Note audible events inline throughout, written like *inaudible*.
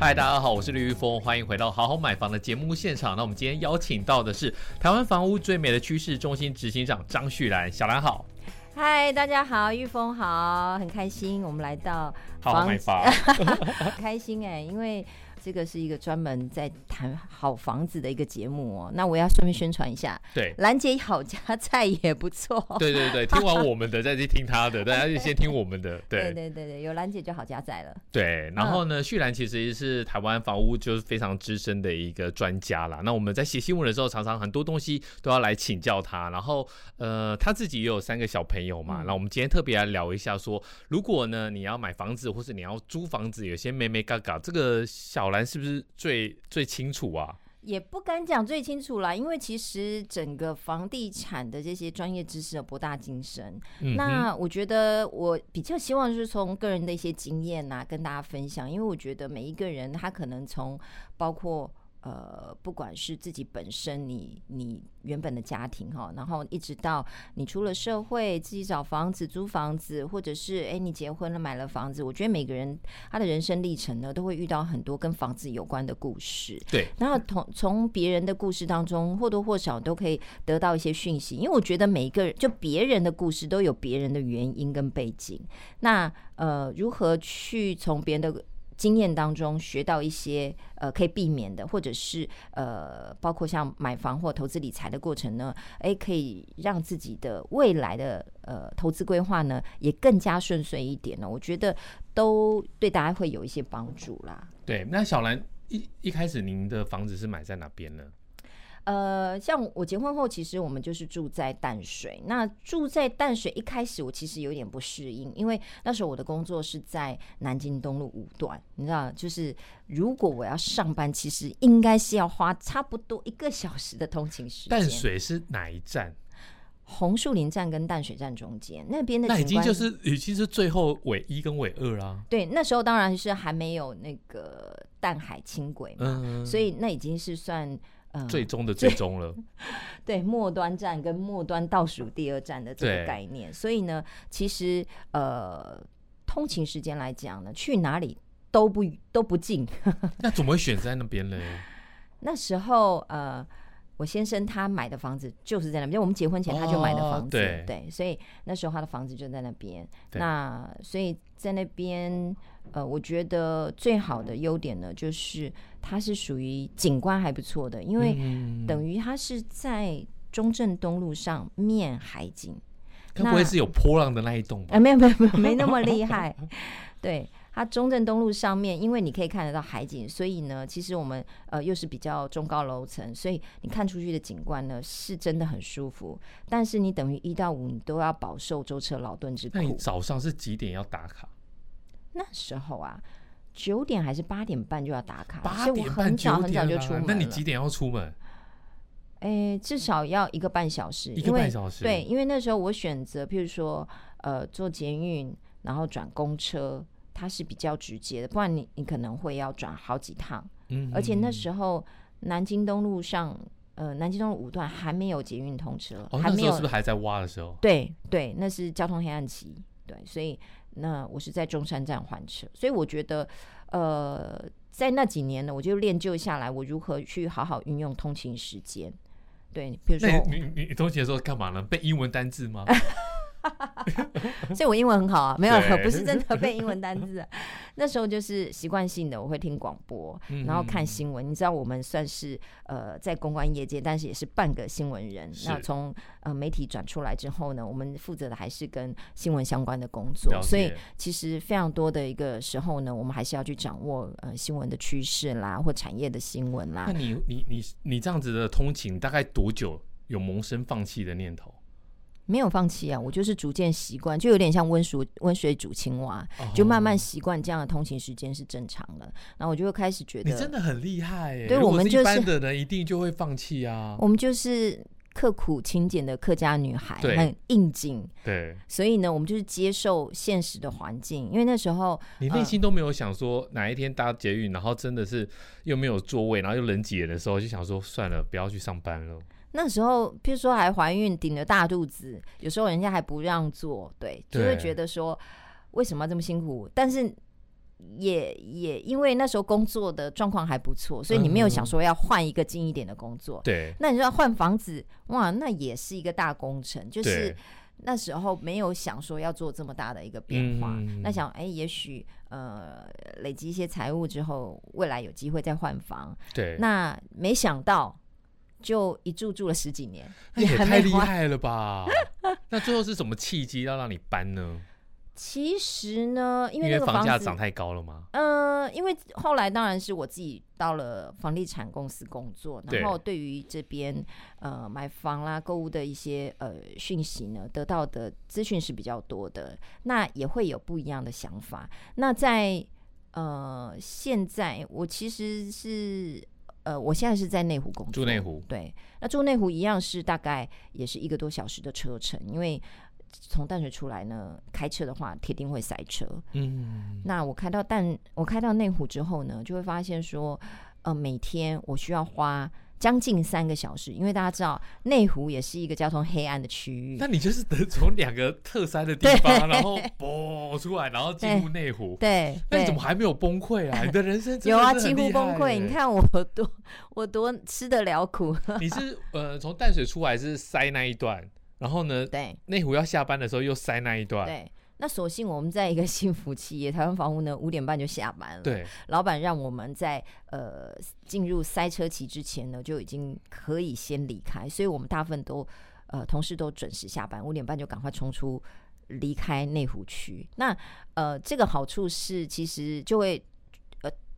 嗨，大家好，我是李玉峰，欢迎回到好好买房的节目现场。那我们今天邀请到的是台湾房屋最美的趋势中心执行长张旭兰，小兰好。嗨，大家好，玉峰好，很开心我们来到好好买房，*laughs* 开心哎，因为。这个是一个专门在谈好房子的一个节目哦，那我要顺便宣传一下，对，兰姐好家菜也不错，对对对，听完我们的再去听他的，大家就先听我们的，*laughs* 对。对对对对，有兰姐就好家在了，对，然后呢，旭兰其实是台湾房屋就是非常资深的一个专家啦，那我们在写新闻的时候，常常很多东西都要来请教他，然后呃，他自己也有三个小朋友嘛，那、嗯、我们今天特别来聊一下说，说如果呢你要买房子或是你要租房子，有些眉眉角角，这个小岚是不是最最清楚啊？也不敢讲最清楚啦，因为其实整个房地产的这些专业知识的博大精深。嗯、那我觉得我比较希望就是从个人的一些经验呐、啊，跟大家分享，因为我觉得每一个人他可能从包括。呃，不管是自己本身你，你你原本的家庭哈，然后一直到你出了社会，自己找房子、租房子，或者是哎你结婚了买了房子，我觉得每个人他的人生历程呢，都会遇到很多跟房子有关的故事。对，然后从从别人的故事当中或多或少都可以得到一些讯息，因为我觉得每一个人就别人的故事都有别人的原因跟背景。那呃，如何去从别人的经验当中学到一些呃可以避免的，或者是呃包括像买房或投资理财的过程呢，诶，可以让自己的未来的呃投资规划呢也更加顺遂一点呢。我觉得都对大家会有一些帮助啦。对，那小兰一一开始您的房子是买在哪边呢？呃，像我结婚后，其实我们就是住在淡水。那住在淡水，一开始我其实有点不适应，因为那时候我的工作是在南京东路五段，你知道，就是如果我要上班，其实应该是要花差不多一个小时的通勤时间。淡水是哪一站？红树林站跟淡水站中间那边的，那已经就是已经是最后尾一跟尾二啦。对，那时候当然是还没有那个淡海轻轨嘛，嗯，所以那已经是算。嗯、最终的最终了，*laughs* 对，末端站跟末端倒数第二站的这个概念，所以呢，其实呃，通勤时间来讲呢，去哪里都不都不近。*laughs* 那怎么会选在那边呢？那时候呃，我先生他买的房子就是在那边，我们结婚前他就买的房子，哦、对，对，所以那时候他的房子就在那边。那所以在那边。呃，我觉得最好的优点呢，就是它是属于景观还不错的，因为等于它是在中正东路上面海景。该不会是有波浪的那一栋吧？啊，没有没有没有，没那么厉害。*laughs* 对，它中正东路上面，因为你可以看得到海景，所以呢，其实我们呃又是比较中高楼层，所以你看出去的景观呢是真的很舒服。但是你等于一到五你都要饱受舟车劳顿之苦。那你早上是几点要打卡？那时候啊，九点还是八点半就要打卡，八点半，所以我很早很早就出门。那你几点要出门？诶、欸，至少要一个半小时，一个半小时。对，因为那时候我选择，譬如说，呃，坐捷运，然后转公车，它是比较直接的，不然你你可能会要转好几趟。嗯，而且那时候南京东路上，呃，南京东路五段还没有捷运通车，哦，还没有，是不是还在挖的时候？对对，那是交通黑暗期，对，所以。那我是在中山站换车，所以我觉得，呃，在那几年呢，我就练就下来，我如何去好好运用通勤时间。对，比如说你你你通勤的时候干嘛呢？背英文单字吗？*laughs* *laughs* 所以我英文很好啊，没有，不是真的背英文单字。*laughs* 那时候就是习惯性的，我会听广播，然后看新闻。你知道，我们算是呃在公关业界，但是也是半个新闻人。那从呃媒体转出来之后呢，我们负责的还是跟新闻相关的工作。所以其实非常多的一个时候呢，我们还是要去掌握呃新闻的趋势啦，或产业的新闻啦。那你你你你这样子的通勤大概多久有萌生放弃的念头？没有放弃啊，我就是逐渐习惯，就有点像温水温水煮青蛙，就慢慢习惯这样的通勤时间是正常的。然后我就开始觉得，你真的很厉害耶。对，我们就是一般的人一定就会放弃啊。我们就是刻苦勤俭的客家女孩，很应景。对，所以呢，我们就是接受现实的环境。因为那时候你内心都没有想说哪一天搭捷运，然后真的是又没有座位，然后又人挤人的时候，就想说算了，不要去上班了。那时候，譬如说还怀孕，顶着大肚子，有时候人家还不让做，对，就会觉得说为什么要这么辛苦？但是也也因为那时候工作的状况还不错，所以你没有想说要换一个近一点的工作。对、嗯，那你说要换房子，哇，那也是一个大工程，就是那时候没有想说要做这么大的一个变化。嗯、那想，哎、欸，也许呃累积一些财务之后，未来有机会再换房。对，那没想到就一住住了十几年，那也太厉害了吧？*laughs* 那最后是什么契机要让你搬呢？其实呢，因为那个房价涨太高了吗？嗯、呃，因为后来当然是我自己到了房地产公司工作，然后对于这边呃买房啦、购物的一些呃讯息呢，得到的资讯是比较多的，那也会有不一样的想法。那在呃现在，我其实是呃我现在是在内湖工作，住内湖，对，那住内湖一样是大概也是一个多小时的车程，因为。从淡水出来呢，开车的话铁定会塞车。嗯，那我开到淡，我开到内湖之后呢，就会发现说，呃，每天我需要花将近三个小时，因为大家知道内湖也是一个交通黑暗的区域。那你就是得从两个特塞的地方，然后嘣出来，然后进入内湖。对，那你怎么还没有崩溃啊？你的人生有啊，几乎崩溃。你看我多，我多吃得了苦。你是 *laughs* 呃，从淡水出来是塞那一段。然后呢？对，内湖要下班的时候又塞那一段。对，那所幸我们在一个 *laughs* 幸福企业，台湾房屋呢，五点半就下班了。对，老板让我们在呃进入塞车期之前呢，就已经可以先离开，所以我们大部分都呃同事都准时下班，五点半就赶快冲出离开内湖区。那呃这个好处是，其实就会。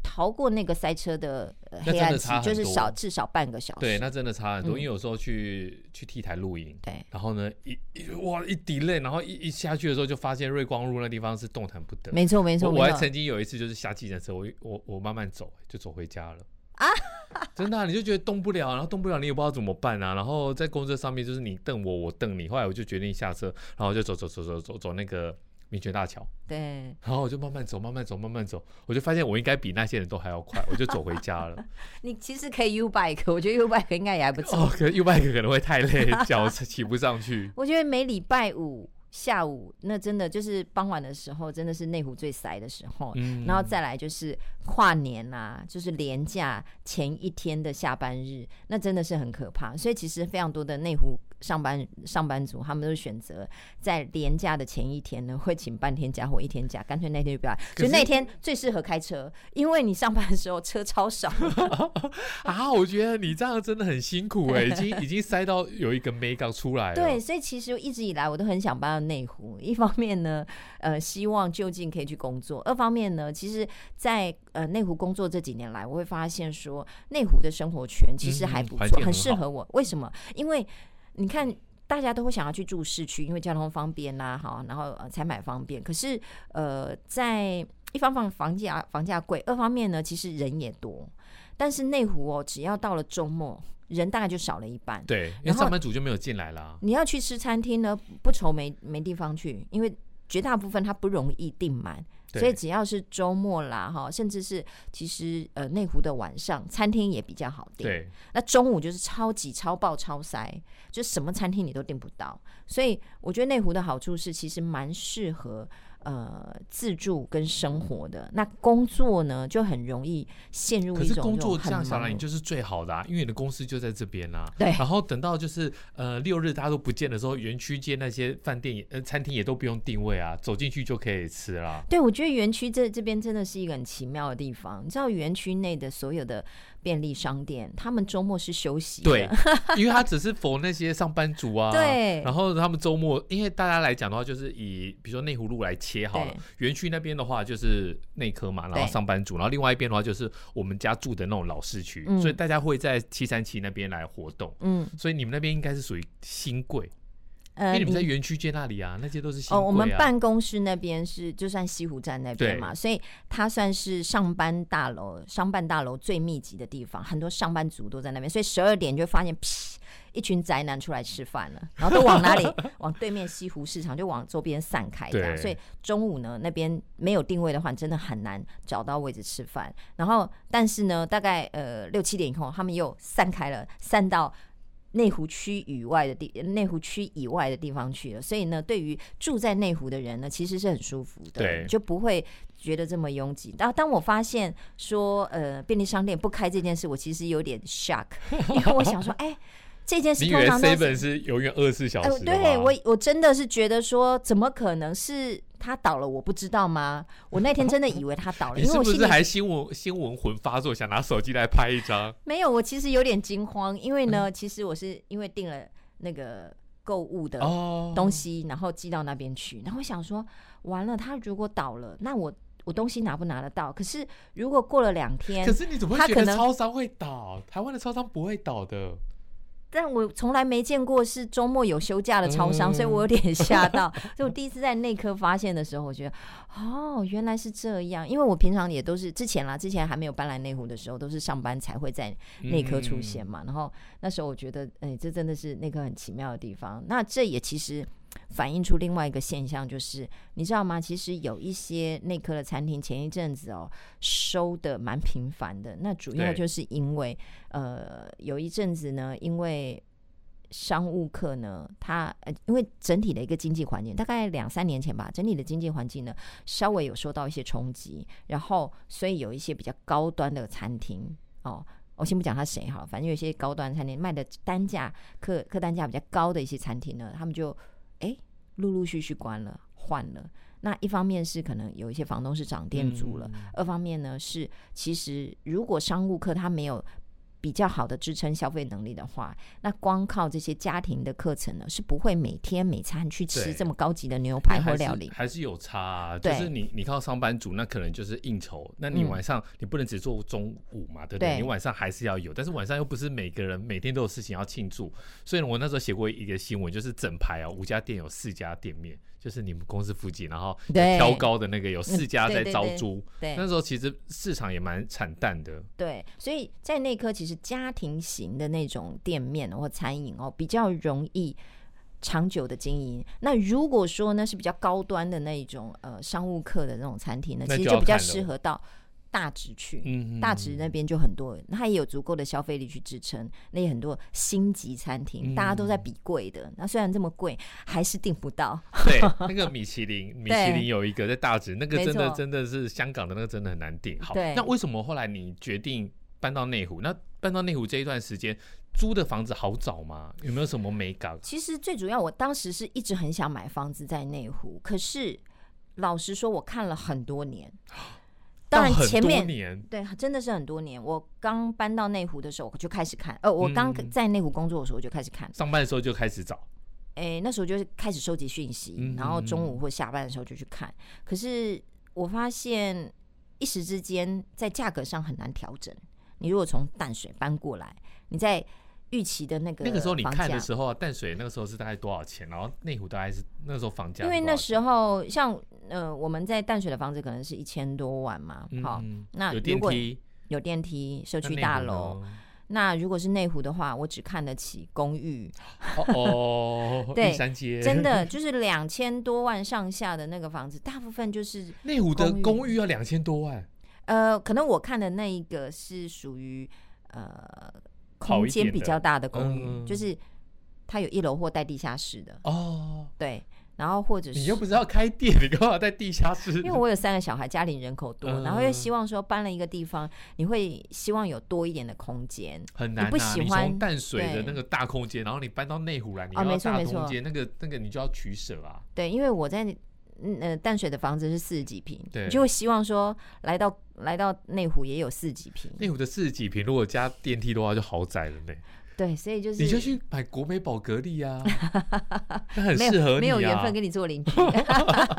逃过那个塞车的黑暗期，就是少至少半个小时。对，那真的差很多。嗯、因为有时候去去 T 台露营，对，然后呢一一哇一 delay，然后一一下去的时候就发现瑞光路那地方是动弹不得。没错没错，我还曾经有一次就是下计程车，我我我慢慢走就走回家了啊，*laughs* 真的、啊，你就觉得动不了，然后动不了，你也不知道怎么办啊。然后在公车上面就是你瞪我，我瞪你，后来我就决定下车，然后就走走走走走走那个。民权大桥，对，然后我就慢慢走，慢慢走，慢慢走，我就发现我应该比那些人都还要快，我就走回家了。*laughs* 你其实可以 U bike，我觉得 U bike 应该也还不错。哦，可是 U bike 可能会太累，脚骑不上去。*laughs* 我觉得每礼拜五下午，那真的就是傍晚的时候，真的是内湖最塞的时候。嗯，然后再来就是跨年啊，就是连假前一天的下班日，那真的是很可怕。所以其实非常多的内湖。上班上班族，他们都选择在连假的前一天呢，*laughs* 会请半天假或一天假，干脆那天就不要来。就那天最适合开车，因为你上班的时候车超少。*laughs* 啊，我觉得你这样真的很辛苦哎、欸，*laughs* 已经已经塞到有一个眉角出来了。对，所以其实一直以来我都很想搬到内湖。一方面呢，呃，希望就近可以去工作；二方面呢，其实在，在呃内湖工作这几年来，我会发现说内湖的生活圈其实还不错，嗯、很适合我。为什么？因为你看，大家都会想要去住市区，因为交通方便呐，好，然后呃采买方便。可是呃，在一方面房价房价贵，二方面呢，其实人也多。但是内湖哦，只要到了周末，人大概就少了一半。对，因为上班族就没有进来了。你要去吃餐厅呢，不愁没没地方去，因为绝大部分它不容易订满。所以只要是周末啦，哈，甚至是其实呃内湖的晚上，餐厅也比较好订。对，那中午就是超级超爆超塞，就什么餐厅你都订不到。所以我觉得内湖的好处是，其实蛮适合。呃，自助跟生活的那工作呢，就很容易陷入一种。可是工作这样下来，你就是最好的啊，因为你的公司就在这边啊。*laughs* 对。然后等到就是呃六日大家都不见的时候，园区街那些饭店也呃餐厅也都不用定位啊，走进去就可以吃了。对，我觉得园区这这边真的是一个很奇妙的地方。你知道园区内的所有的便利商店，他们周末是休息的。对，*laughs* 因为他只是 for 那些上班族啊。对。然后他们周末，因为大家来讲的话，就是以比如说内湖路来切好了，园区那边的话就是内科嘛，然后上班族，然后另外一边的话就是我们家住的那种老市区，所以大家会在七三七那边来活动。嗯，所以你们那边应该是属于新贵。因为你们在园区街那里啊，那些都是新贵啊。哦，我们办公室那边是就算西湖站那边嘛，所以它算是上班大楼、商办大楼最密集的地方，很多上班族都在那边，所以十二点就发现，噗，一群宅男出来吃饭了，然后都往哪里？*laughs* 往对面西湖市场，就往周边散开这样。所以中午呢，那边没有定位的话，真的很难找到位置吃饭。然后，但是呢，大概呃六七点以后，他们又散开了，散到。内湖区以外的地，内湖区以外的地方去了，所以呢，对于住在内湖的人呢，其实是很舒服的，对，就不会觉得这么拥挤。然后当我发现说，呃，便利商店不开这件事，我其实有点 shock，*laughs* 因为我想说，*laughs* 哎、欸。这件事通常都是，是永远二十四小时。呃、对我，我真的是觉得说，怎么可能是他倒了？我不知道吗？我那天真的以为他倒了，*laughs* 因为我是不是还新闻新闻魂发作，想拿手机来拍一张？*laughs* 没有，我其实有点惊慌，因为呢，其实我是因为订了那个购物的东西，然后寄到那边去，然后我想说，完了，他如果倒了，那我我东西拿不拿得到？可是如果过了两天，可是你怎么会觉得超商会倒？台湾的超商不会倒的。但我从来没见过是周末有休假的超商，嗯、所以我有点 *laughs* 吓到。所以我第一次在内科发现的时候，我觉得哦，原来是这样。因为我平常也都是之前啦，之前还没有搬来内湖的时候，都是上班才会在内科出现嘛。嗯、然后那时候我觉得，哎、欸，这真的是内科很奇妙的地方。那这也其实。反映出另外一个现象，就是你知道吗？其实有一些内科的餐厅前一阵子哦收的蛮频繁的，那主要就是因为呃有一阵子呢，因为商务客呢，他呃因为整体的一个经济环境，大概两三年前吧，整体的经济环境呢稍微有受到一些冲击，然后所以有一些比较高端的餐厅哦，我先不讲他谁哈，反正有些高端餐厅卖的单价客客单价比较高的一些餐厅呢，他们就。哎，陆陆续续关了，换了。那一方面是可能有一些房东是涨店租了，嗯、二方面呢是其实如果商务客他没有。比较好的支撑消费能力的话，那光靠这些家庭的课程呢，是不会每天每餐去吃这么高级的牛排或料理，还是，有差啊。就是你你靠上班族，那可能就是应酬，那你晚上你不能只做中午嘛，对不对？对，你晚上还是要有，但是晚上又不是每个人每天都有事情要庆祝，所以我那时候写过一个新闻，就是整排啊五家店有四家店面。就是你们公司附近，然后挑高的那个有四家在招租，对，那时候其实市场也蛮惨淡的。对，所以在那科其实家庭型的那种店面或餐饮哦，比较容易长久的经营。那如果说呢是比较高端的那一种呃商务客的那种餐厅呢，其实就比较适合到。大直去，嗯、大直那边就很多，它也有足够的消费力去支撑。那也很多星级餐厅，嗯、大家都在比贵的。那虽然这么贵，还是订不到。对，*laughs* 那个米其林，米其林有一个在大直，那个真的真的是香港的那个真的很难订。好，那为什么后来你决定搬到内湖？那搬到内湖这一段时间，租的房子好找吗？有没有什么美感？其实最主要，我当时是一直很想买房子在内湖，可是老实说，我看了很多年。*gasps* 当然，前面对真的是很多年。我刚搬到内湖的时候，我就开始看。呃，我刚在内湖工作的时候，我就开始看。上班的时候就开始找。哎，那时候就是开始收集讯息，然后中午或下班的时候就去看。可是我发现一时之间在价格上很难调整。你如果从淡水搬过来，你在。预期的那个那个时候你看的时候啊，淡水那个时候是大概多少钱？然后内湖大概是那个时候房价，因为那时候像呃我们在淡水的房子可能是一千多万嘛，好、嗯，那如果有电梯，有电梯社区大楼，那，如果是内湖的话，我只看得起公寓。哦，*laughs* 对，真的就是两千多万上下的那个房子，大部分就是内湖的公寓要两千多万，呃，可能我看的那一个是属于呃。空间比较大的公寓，嗯、就是它有一楼或带地下室的哦。对，然后或者是你又不知道开店，你干嘛在地下室？因为我有三个小孩，家里人口多，嗯、然后又希望说搬了一个地方，你会希望有多一点的空间。很难、啊，你不喜欢从淡水的那个大空间，然后你搬到内湖来，你要大空间，那个那个你就要取舍啊。对，因为我在。嗯呃，淡水的房子是四十几平，对，你就会希望说来到来到内湖也有四十几平。内湖的四十几平，如果加电梯的话，就豪宅了呢。对，所以就是你就去买国美宝格丽啊，*laughs* 那很适合你啊，没有缘分跟你做邻居。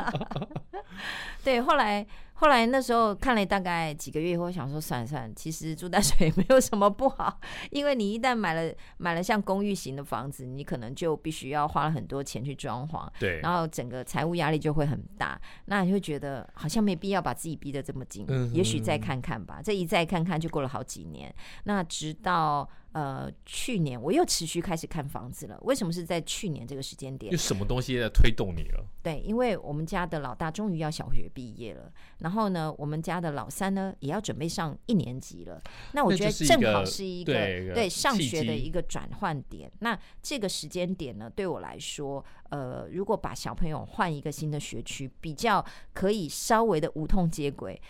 *laughs* 对，后来。后来那时候看了大概几个月以后，想说算了算了，其实住淡水也没有什么不好，因为你一旦买了买了像公寓型的房子，你可能就必须要花了很多钱去装潢，对，然后整个财务压力就会很大，那你会觉得好像没必要把自己逼得这么紧，嗯、也许再看看吧。这一再看看就过了好几年，那直到呃，去年我又持续开始看房子了。为什么是在去年这个时间点？有什么东西在推动你了？对，因为我们家的老大终于要小学毕业了，然后呢，我们家的老三呢也要准备上一年级了。那我觉得正好是一个对，对上学的一个转换点。那这个时间点呢，对我来说，呃，如果把小朋友换一个新的学区，比较可以稍微的无痛接轨。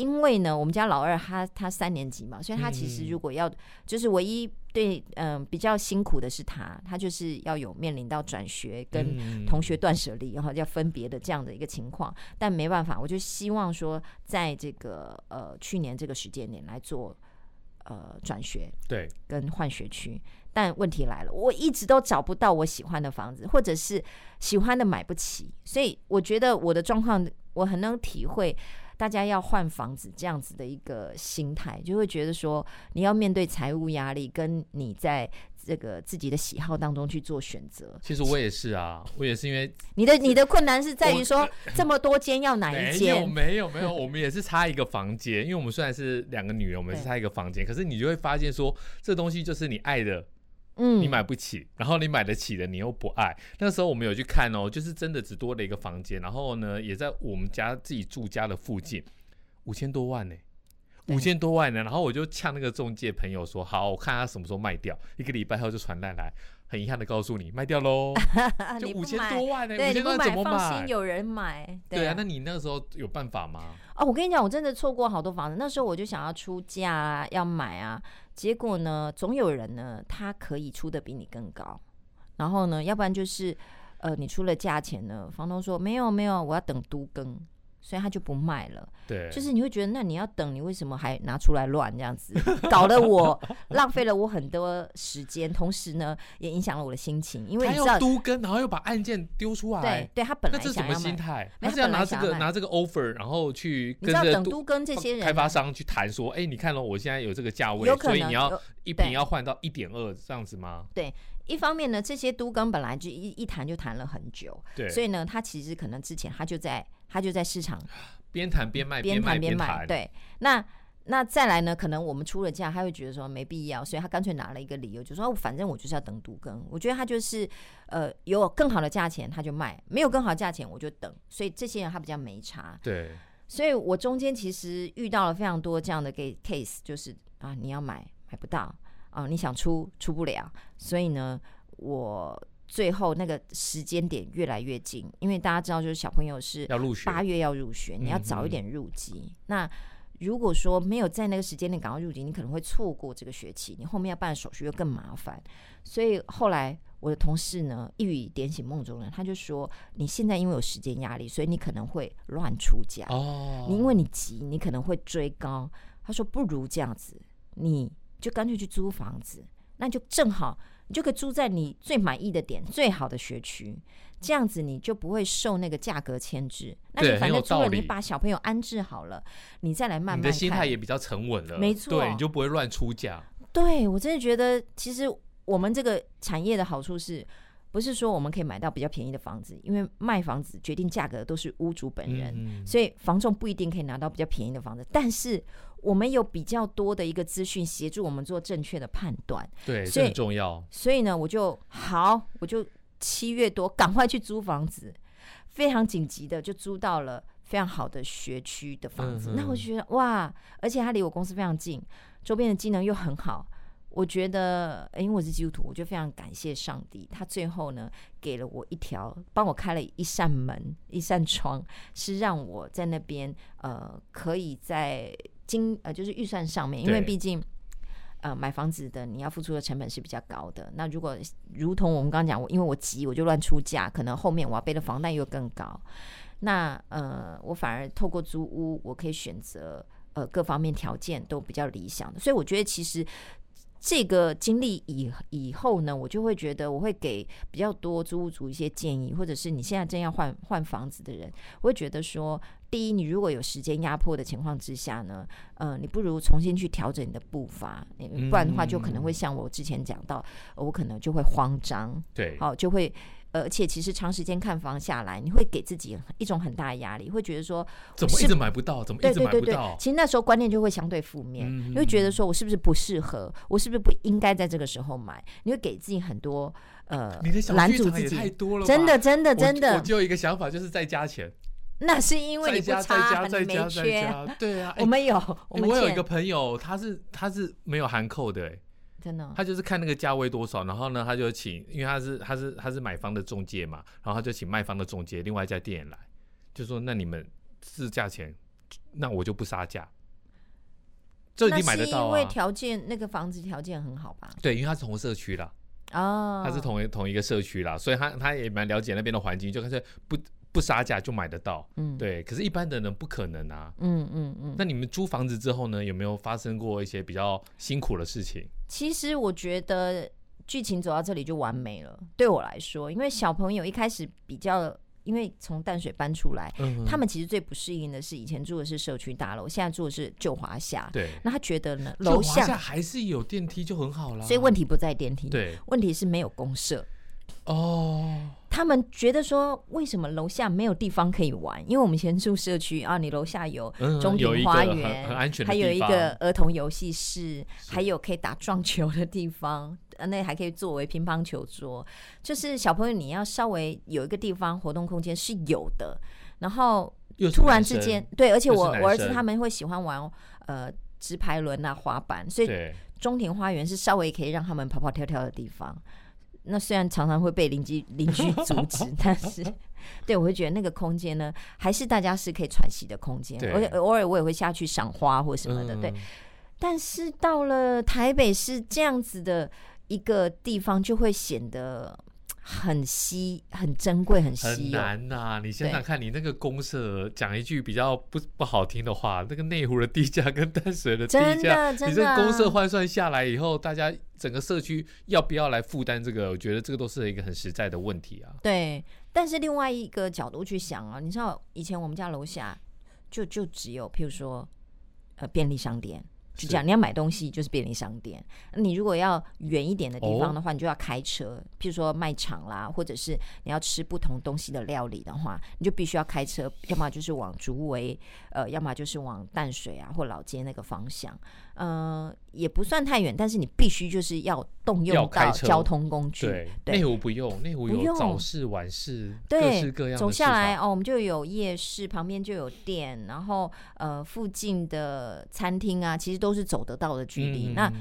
因为呢，我们家老二他他三年级嘛，所以他其实如果要，嗯、就是唯一对嗯、呃、比较辛苦的是他，他就是要有面临到转学跟同学断舍离，然后要分别的这样的一个情况。但没办法，我就希望说，在这个呃去年这个时间点来做呃转学，对，跟换学区。但问题来了，我一直都找不到我喜欢的房子，或者是喜欢的买不起，所以我觉得我的状况我很能体会。大家要换房子这样子的一个心态，就会觉得说你要面对财务压力，跟你在这个自己的喜好当中去做选择。其实我也是啊，我也是因为 *laughs* 你的你的困难是在于说这么多间要哪一间？没有没有没有，我们也是差一个房间，因为我们虽然是两个女人，我们是差一个房间，可是你就会发现说这东西就是你爱的。嗯，你买不起，然后你买得起的你又不爱。那时候我们有去看哦，就是真的只多了一个房间，然后呢，也在我们家自己住家的附近，五千多万呢，五千多万呢。然后我就呛那个中介朋友说，好，我看他什么时候卖掉。一个礼拜后就传单来，很遗憾的告诉你，卖掉喽，*laughs* 就五千多万呢，五千多万怎么买？放心，有人买。对啊，对啊，那你那个时候有办法吗？哦，我跟你讲，我真的错过好多房子。那时候我就想要出价啊，要买啊。结果呢，总有人呢，他可以出的比你更高。然后呢，要不然就是，呃，你出了价钱呢，房东说没有没有，我要等都更。所以他就不卖了，对，就是你会觉得，那你要等，你为什么还拿出来乱这样子，搞得我 *laughs* 浪费了我很多时间，同时呢，也影响了我的心情，因为你知道他要都跟，然后又把案件丢出来，对，对他本来那这什么心态？他是要拿这个拿这个 offer，然后去跟着等都跟这些人开发商去谈说，哎，你看了，我现在有这个价位，所以你要一坪要换到一点二这样子吗？对，一方面呢，这些都根本来就一一谈就谈了很久，对，所以呢，他其实可能之前他就在。他就在市场边谈边卖，边谈边卖。对，那那再来呢？可能我们出了价，他会觉得说没必要，所以他干脆拿了一个理由，就说反正我就是要等独更。我觉得他就是呃有更好的价钱他就卖，没有更好的价钱我就等。所以这些人他比较没差。对，所以我中间其实遇到了非常多这样的 case，就是啊你要买买不到啊，你想出出不了，所以呢我。最后那个时间点越来越近，因为大家知道，就是小朋友是八月要入学，你要早一点入籍。那如果说没有在那个时间点赶快入籍，你可能会错过这个学期，你后面要办的手续又更麻烦。所以后来我的同事呢，一语点醒梦中人，他就说：你现在因为有时间压力，所以你可能会乱出价哦。你因为你急，你可能会追高。他说：不如这样子，你就干脆去租房子，那就正好。你就可以租在你最满意的点、最好的学区，这样子你就不会受那个价格牵制。那你反正租了，你把小朋友安置好了，你再来慢慢。你的心态也比较沉稳了，没错，对，你就不会乱出价。对，我真的觉得，其实我们这个产业的好处是，不是说我们可以买到比较便宜的房子，因为卖房子决定价格都是屋主本人，嗯、所以房仲不一定可以拿到比较便宜的房子，但是。我们有比较多的一个资讯协助我们做正确的判断，对，这很重要。所以呢，我就好，我就七月多赶快去租房子，非常紧急的就租到了非常好的学区的房子。嗯、那我就觉得哇，而且它离我公司非常近，周边的机能又很好。我觉得，因为我是基督徒，我就非常感谢上帝，他最后呢给了我一条，帮我开了一扇门、一扇窗，是让我在那边呃可以在。金呃，就是预算上面，因为毕竟呃买房子的你要付出的成本是比较高的。那如果如同我们刚刚讲，我因为我急，我就乱出价，可能后面我要背的房贷又更高。那呃，我反而透过租屋，我可以选择呃各方面条件都比较理想的。所以我觉得其实。这个经历以以后呢，我就会觉得我会给比较多租屋族一些建议，或者是你现在正要换换房子的人，我会觉得说，第一，你如果有时间压迫的情况之下呢，呃，你不如重新去调整你的步伐，不然的话就可能会像我之前讲到，我可能就会慌张，对，好，就会而且其实长时间看房下来，你会给自己一种很大的压力，会觉得说怎么一直买不到，怎么一直买不到？其实那时候观念就会相对负面，嗯、你会觉得说我是不是不适合，我是不是不应该在这个时候买？你会给自己很多呃，你的小剧场也太多了，真的真的真的。我就有一个想法，就是再加钱。那是因为你不差，再加再加再加，对啊，*laughs* 我们有，我们我有一个朋友，他是他是没有含扣的，哎，真的，他就是看那个价位多少，然后呢，他就请，因为他是他是他是买方的中介嘛，然后他就请卖方的中介另外一家店来，就说那你们是价钱，那我就不杀价，这已经买得到啊，因为条件那个房子条件很好吧？对，因为他是同社区啦，哦，他是同一同一个社区啦，所以他他也蛮了解那边的环境，就干脆不。不杀价就买得到，嗯，对。可是，一般的人不可能啊，嗯嗯嗯。那你们租房子之后呢，有没有发生过一些比较辛苦的事情？其实我觉得剧情走到这里就完美了，对我来说，因为小朋友一开始比较，因为从淡水搬出来，嗯，他们其实最不适应的是以前住的是社区大楼，现在住的是旧华夏，对。那他觉得呢，楼下还是有电梯就很好了，所以问题不在电梯，对，问题是没有公设。哦，他们觉得说，为什么楼下没有地方可以玩？因为我们以前住社区啊，你楼下有中庭花园，很安全，还有一个儿童游戏室，还有可以打撞球的地方，那还可以作为乒乓球桌。就是小朋友你要稍微有一个地方活动空间是有的。然后突然之间，对，而且我我儿子他们会喜欢玩呃直排轮啊滑板，所以中庭花园是稍微可以让他们跑跑跳跳的地方。那虽然常常会被邻居邻居阻止，*laughs* 但是对我会觉得那个空间呢，还是大家是可以喘息的空间。而且偶尔我也会下去赏花或什么的，对。但是到了台北是这样子的一个地方，就会显得。很稀，很珍贵，很稀。很难呐、啊！你想想看，你那个公社，讲一句比较不不好听的话，那个内湖的地价跟淡水的地价，你这个公社换算下来以后，大家整个社区要不要来负担这个？我觉得这个都是一个很实在的问题啊。对，但是另外一个角度去想啊，你知道以前我们家楼下就就只有，譬如说，呃，便利商店。就这样，你要买东西就是便利商店。你如果要远一点的地方的话，你就要开车。譬如说卖场啦，或者是你要吃不同东西的料理的话，你就必须要开车，要么就是往竹围，呃，要么就是往淡水啊或老街那个方向。嗯、呃，也不算太远，但是你必须就是要动用到交通工具。对，内湖不用，内湖有早市晚市，各式各样的。走下来哦，我们就有夜市，旁边就有店，然后呃，附近的餐厅啊，其实都是走得到的距离。嗯、那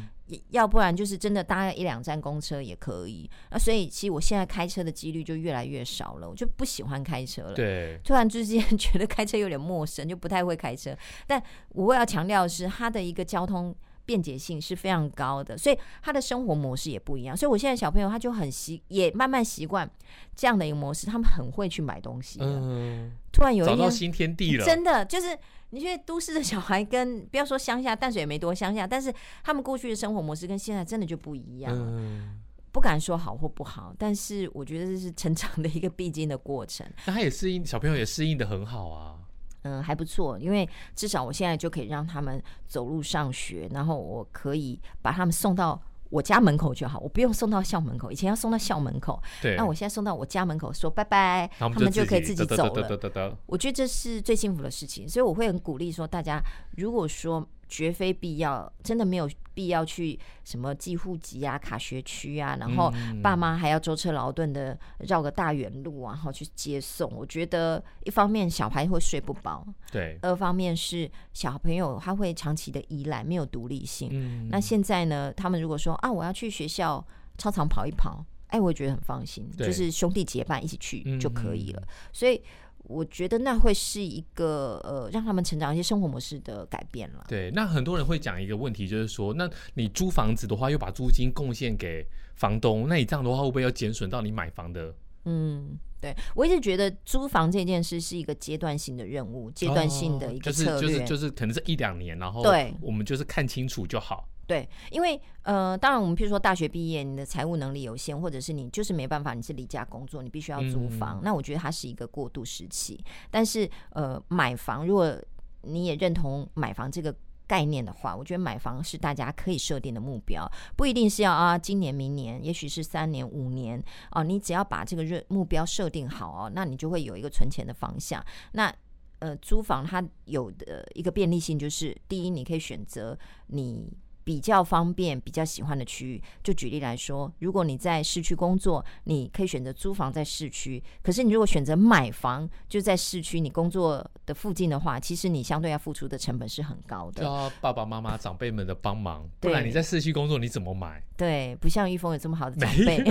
要不然就是真的搭一两站公车也可以。那所以其实我现在开车的几率就越来越少了，我就不喜欢开车了。对，突然之间觉得开车有点陌生，就不太会开车。但我要强调的是，它的一个交通。便捷性是非常高的，所以他的生活模式也不一样。所以我现在小朋友他就很习，也慢慢习惯这样的一个模式。他们很会去买东西。嗯，突然有一天找到新天地了。真的就是，你觉得都市的小孩跟不要说乡下，淡水也没多乡下，但是他们过去的生活模式跟现在真的就不一样。嗯，不敢说好或不好，但是我觉得这是成长的一个必经的过程。那他也适应，小朋友也适应的很好啊。嗯，还不错，因为至少我现在就可以让他们走路上学，然后我可以把他们送到我家门口就好，我不用送到校门口。以前要送到校门口，对，那我现在送到我家门口，说拜拜，他们就可以自己走了。我觉得这是最幸福的事情，所以我会很鼓励说，大家如果说。绝非必要，真的没有必要去什么寄户籍啊、卡学区啊，然后爸妈还要舟车劳顿的绕个大远路啊，然后去接送。我觉得一方面小孩会睡不饱，对；二方面是小朋友他会长期的依赖，没有独立性。嗯。那现在呢，他们如果说啊，我要去学校操场跑一跑，哎，我也觉得很放心，就是兄弟结伴一起去就可以了。所以。我觉得那会是一个呃，让他们成长一些生活模式的改变了。对，那很多人会讲一个问题，就是说，那你租房子的话，又把租金贡献给房东，那你这样的话，会不会要减损到你买房的？嗯，对，我一直觉得租房这件事是一个阶段性的任务，阶段性的一个策略，就是就是就是可能是一两年，然后对，我们就是看清楚就好。对，因为呃，当然我们譬如说大学毕业，你的财务能力有限，或者是你就是没办法，你是离家工作，你必须要租房，嗯，那我觉得它是一个过渡时期。但是呃，买房如果你也认同买房这个概念的话，我觉得买房是大家可以设定的目标，不一定是要啊今年、明年，也许是三年、五年哦。你只要把这个热目标设定好哦，那你就会有一个存钱的方向。那呃，租房它有的一个便利性就是，第一，你可以选择你。比较方便、比较喜欢的区域，就举例来说，如果你在市区工作，你可以选择租房在市区。可是你如果选择买房，就在市区你工作的附近的话，其实你相对要付出的成本是很高的。要爸爸妈妈、长辈们的帮忙，不然你在市区工作你怎么买？对，不像玉峰有这么好的长辈。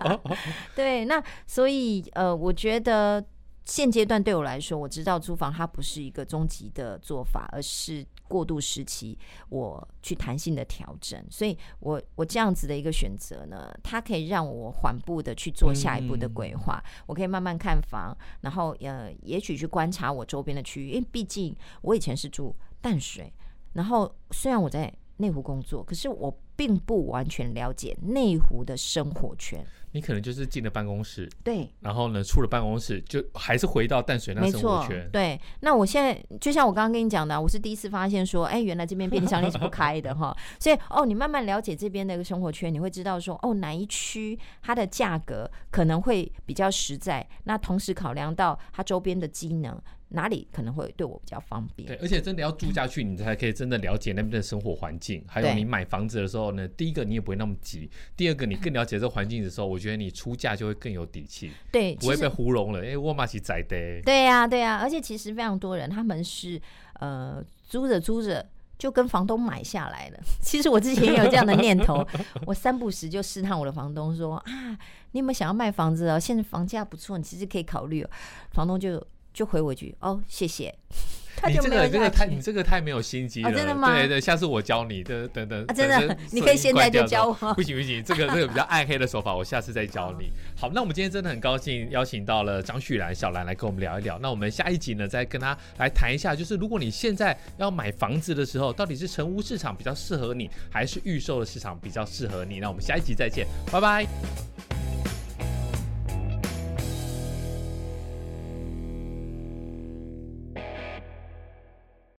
*laughs* 对，那所以呃，我觉得。现阶段对我来说，我知道租房它不是一个终极的做法，而是过渡时期我去弹性的调整。所以我我这样子的一个选择呢，它可以让我缓步的去做下一步的规划。我可以慢慢看房，然后呃，也许去观察我周边的区域，因为毕竟我以前是住淡水，然后虽然我在内湖工作，可是我并不完全了解内湖的生活圈。你可能就是进了办公室，对，然后呢，出了办公室就还是回到淡水那生活圈。对，那我现在就像我刚刚跟你讲的，我是第一次发现说，哎，原来这边便利商店是不开的 *laughs* 哈。所以哦，你慢慢了解这边的一个生活圈，你会知道说，哦，哪一区它的价格可能会比较实在。那同时考量到它周边的机能。哪里可能会对我比较方便？对，而且真的要住下去，你才可以真的了解那边的生活环境。还有你买房子的时候呢，第一个你也不会那么急，第二个你更了解这个环境的时候，我觉得你出价就会更有底气，对，不会被糊弄了。哎，我嘛是在的。对呀，对呀，而且其实非常多人他们是呃租着租着就跟房东买下来了。*laughs* 其实我之前也有这样的念头，*laughs* 我三不时就试探我的房东说啊，你有没有想要卖房子哦？现在房价不错，你其实可以考虑哦。房东就。就回我一句哦，谢谢。*laughs* 你这个这个太你这个太没有心机了，真的吗？对对，下次我教你，等等等。真的，你可以现在就教我。不行不行，这个 *laughs* 这个比较暗黑的手法，我下次再教你。好，那我们今天真的很高兴邀请到了张旭然小兰来跟我们聊一聊。那我们下一集呢，再跟他来谈一下，就是如果你现在要买房子的时候，到底是成屋市场比较适合你，还是预售的市场比较适合你？那我们下一集再见，拜拜。